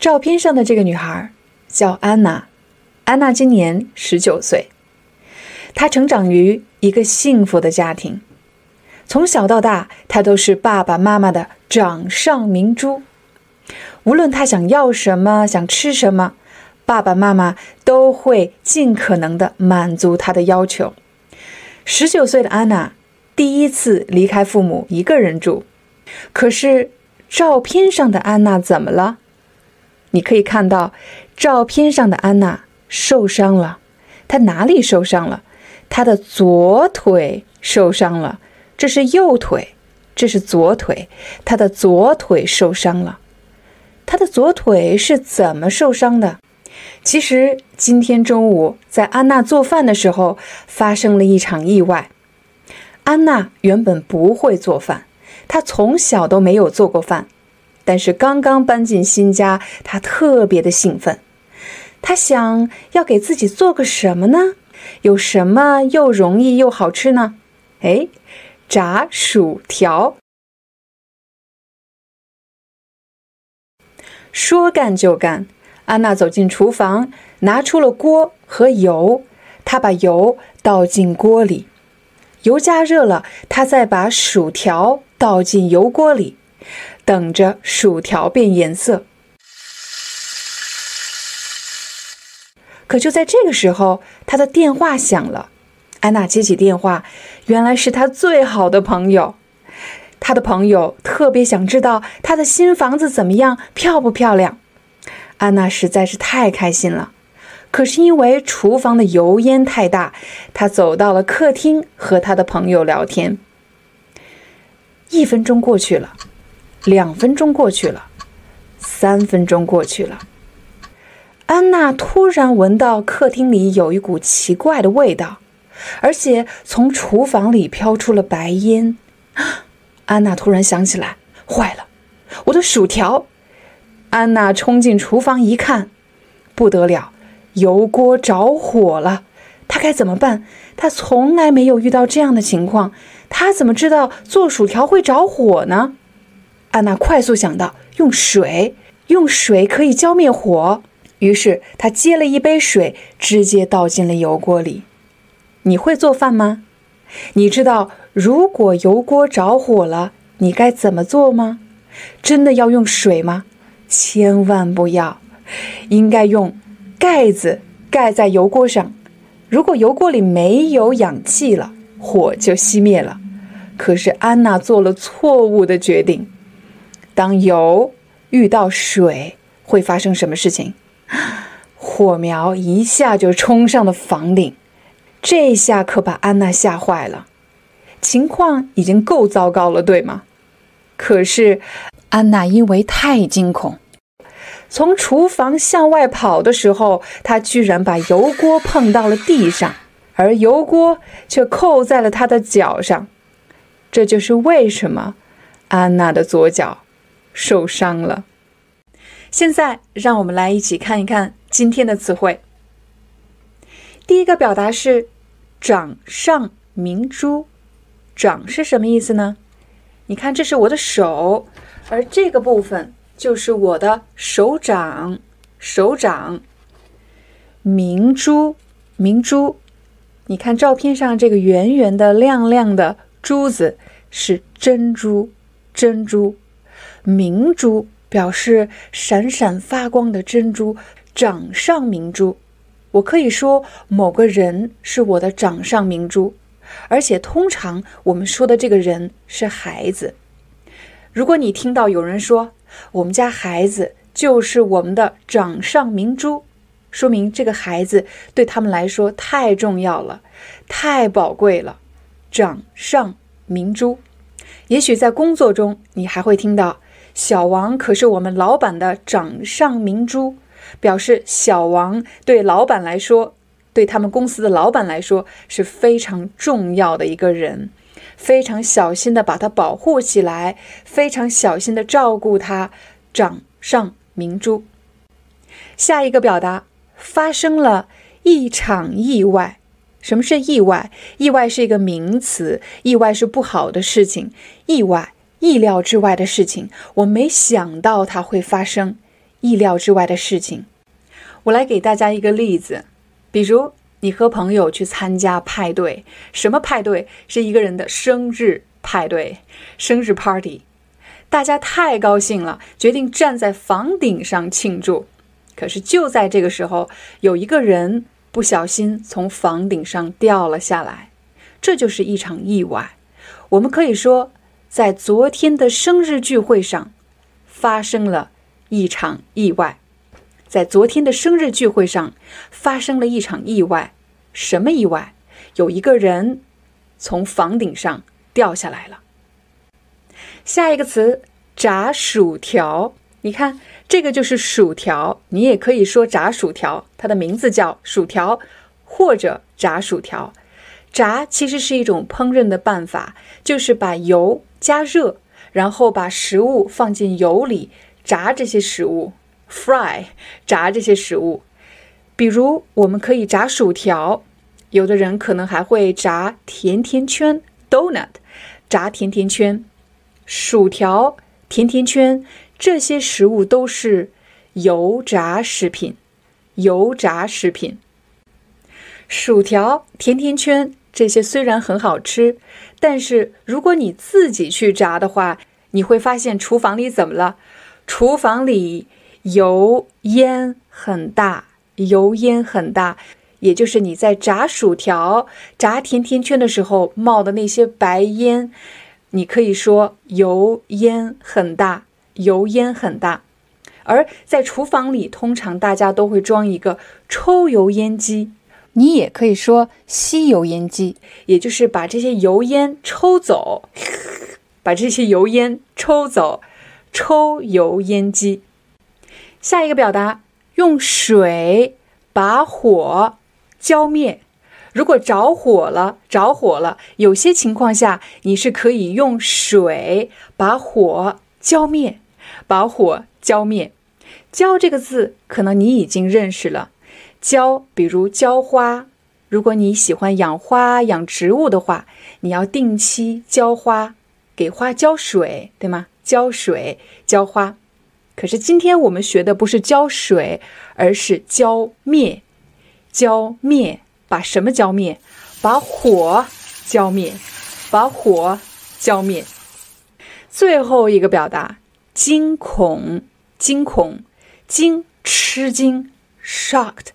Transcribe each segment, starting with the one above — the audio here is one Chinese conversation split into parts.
照片上的这个女孩叫安娜，安娜今年十九岁。她成长于一个幸福的家庭，从小到大，她都是爸爸妈妈的掌上明珠。无论她想要什么，想吃什么，爸爸妈妈都会尽可能的满足她的要求。十九岁的安娜第一次离开父母一个人住，可是照片上的安娜怎么了？你可以看到，照片上的安娜受伤了。她哪里受伤了？她的左腿受伤了。这是右腿，这是左腿。她的左腿受伤了。她的左腿是怎么受伤的？其实今天中午在安娜做饭的时候发生了一场意外。安娜原本不会做饭，她从小都没有做过饭。但是刚刚搬进新家，他特别的兴奋。他想要给自己做个什么呢？有什么又容易又好吃呢？哎，炸薯条。说干就干，安娜走进厨房，拿出了锅和油。她把油倒进锅里，油加热了，她再把薯条倒进油锅里。等着薯条变颜色，可就在这个时候，他的电话响了。安娜接起电话，原来是他最好的朋友。他的朋友特别想知道他的新房子怎么样，漂不漂亮。安娜实在是太开心了，可是因为厨房的油烟太大，她走到了客厅和他的朋友聊天。一分钟过去了。两分钟过去了，三分钟过去了。安娜突然闻到客厅里有一股奇怪的味道，而且从厨房里飘出了白烟。安娜突然想起来，坏了，我的薯条！安娜冲进厨房一看，不得了，油锅着火了。她该怎么办？她从来没有遇到这样的情况，她怎么知道做薯条会着火呢？安娜快速想到用水，用水可以浇灭火。于是她接了一杯水，直接倒进了油锅里。你会做饭吗？你知道如果油锅着火了，你该怎么做吗？真的要用水吗？千万不要，应该用盖子盖在油锅上。如果油锅里没有氧气了，火就熄灭了。可是安娜做了错误的决定。当油遇到水，会发生什么事情？火苗一下就冲上了房顶，这下可把安娜吓坏了。情况已经够糟糕了，对吗？可是安娜因为太惊恐，从厨房向外跑的时候，她居然把油锅碰到了地上，而油锅却扣在了她的脚上。这就是为什么安娜的左脚。受伤了。现在，让我们来一起看一看今天的词汇。第一个表达是“掌上明珠”，“掌”是什么意思呢？你看，这是我的手，而这个部分就是我的手掌。手掌，明珠，明珠。你看照片上这个圆圆的、亮亮的珠子是珍珠，珍珠。明珠表示闪闪发光的珍珠，掌上明珠。我可以说某个人是我的掌上明珠，而且通常我们说的这个人是孩子。如果你听到有人说我们家孩子就是我们的掌上明珠，说明这个孩子对他们来说太重要了，太宝贵了。掌上明珠。也许在工作中，你还会听到。小王可是我们老板的掌上明珠，表示小王对老板来说，对他们公司的老板来说是非常重要的一个人，非常小心的把他保护起来，非常小心的照顾他，掌上明珠。下一个表达发生了一场意外。什么是意外？意外是一个名词，意外是不好的事情，意外意料之外的事情，我没想到它会发生，意料之外的事情。我来给大家一个例子，比如你和朋友去参加派对，什么派对？是一个人的生日派对，生日 party，大家太高兴了，决定站在房顶上庆祝。可是就在这个时候，有一个人。不小心从房顶上掉了下来，这就是一场意外。我们可以说，在昨天的生日聚会上发生了一场意外。在昨天的生日聚会上发生了一场意外，什么意外？有一个人从房顶上掉下来了。下一个词，炸薯条。你看。这个就是薯条，你也可以说炸薯条，它的名字叫薯条或者炸薯条。炸其实是一种烹饪的办法，就是把油加热，然后把食物放进油里炸这些食物，fry 炸这些食物。比如我们可以炸薯条，有的人可能还会炸甜甜圈 （donut），炸甜甜圈，薯条，甜甜圈。这些食物都是油炸食品，油炸食品。薯条、甜甜圈这些虽然很好吃，但是如果你自己去炸的话，你会发现厨房里怎么了？厨房里油烟很大，油烟很大，也就是你在炸薯条、炸甜甜圈的时候冒的那些白烟，你可以说油烟很大。油烟很大，而在厨房里，通常大家都会装一个抽油烟机，你也可以说吸油烟机，也就是把这些油烟抽走，把这些油烟抽走，抽油烟机。下一个表达，用水把火浇灭。如果着火了，着火了，有些情况下你是可以用水把火浇灭。把火浇灭，浇这个字可能你已经认识了。浇，比如浇花。如果你喜欢养花、养植物的话，你要定期浇花，给花浇水，对吗？浇水、浇花。可是今天我们学的不是浇水，而是浇灭。浇灭，把什么浇灭？把火浇灭，把火浇灭。最后一个表达。惊恐，惊恐，惊，吃惊，shocked，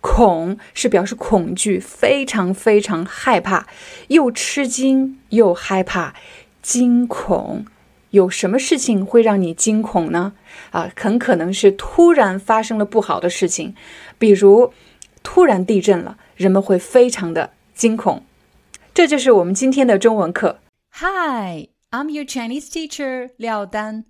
恐是表示恐惧，非常非常害怕，又吃惊又害怕，惊恐。有什么事情会让你惊恐呢？啊，很可能是突然发生了不好的事情，比如突然地震了，人们会非常的惊恐。这就是我们今天的中文课。Hi，I'm your Chinese teacher 廖丹。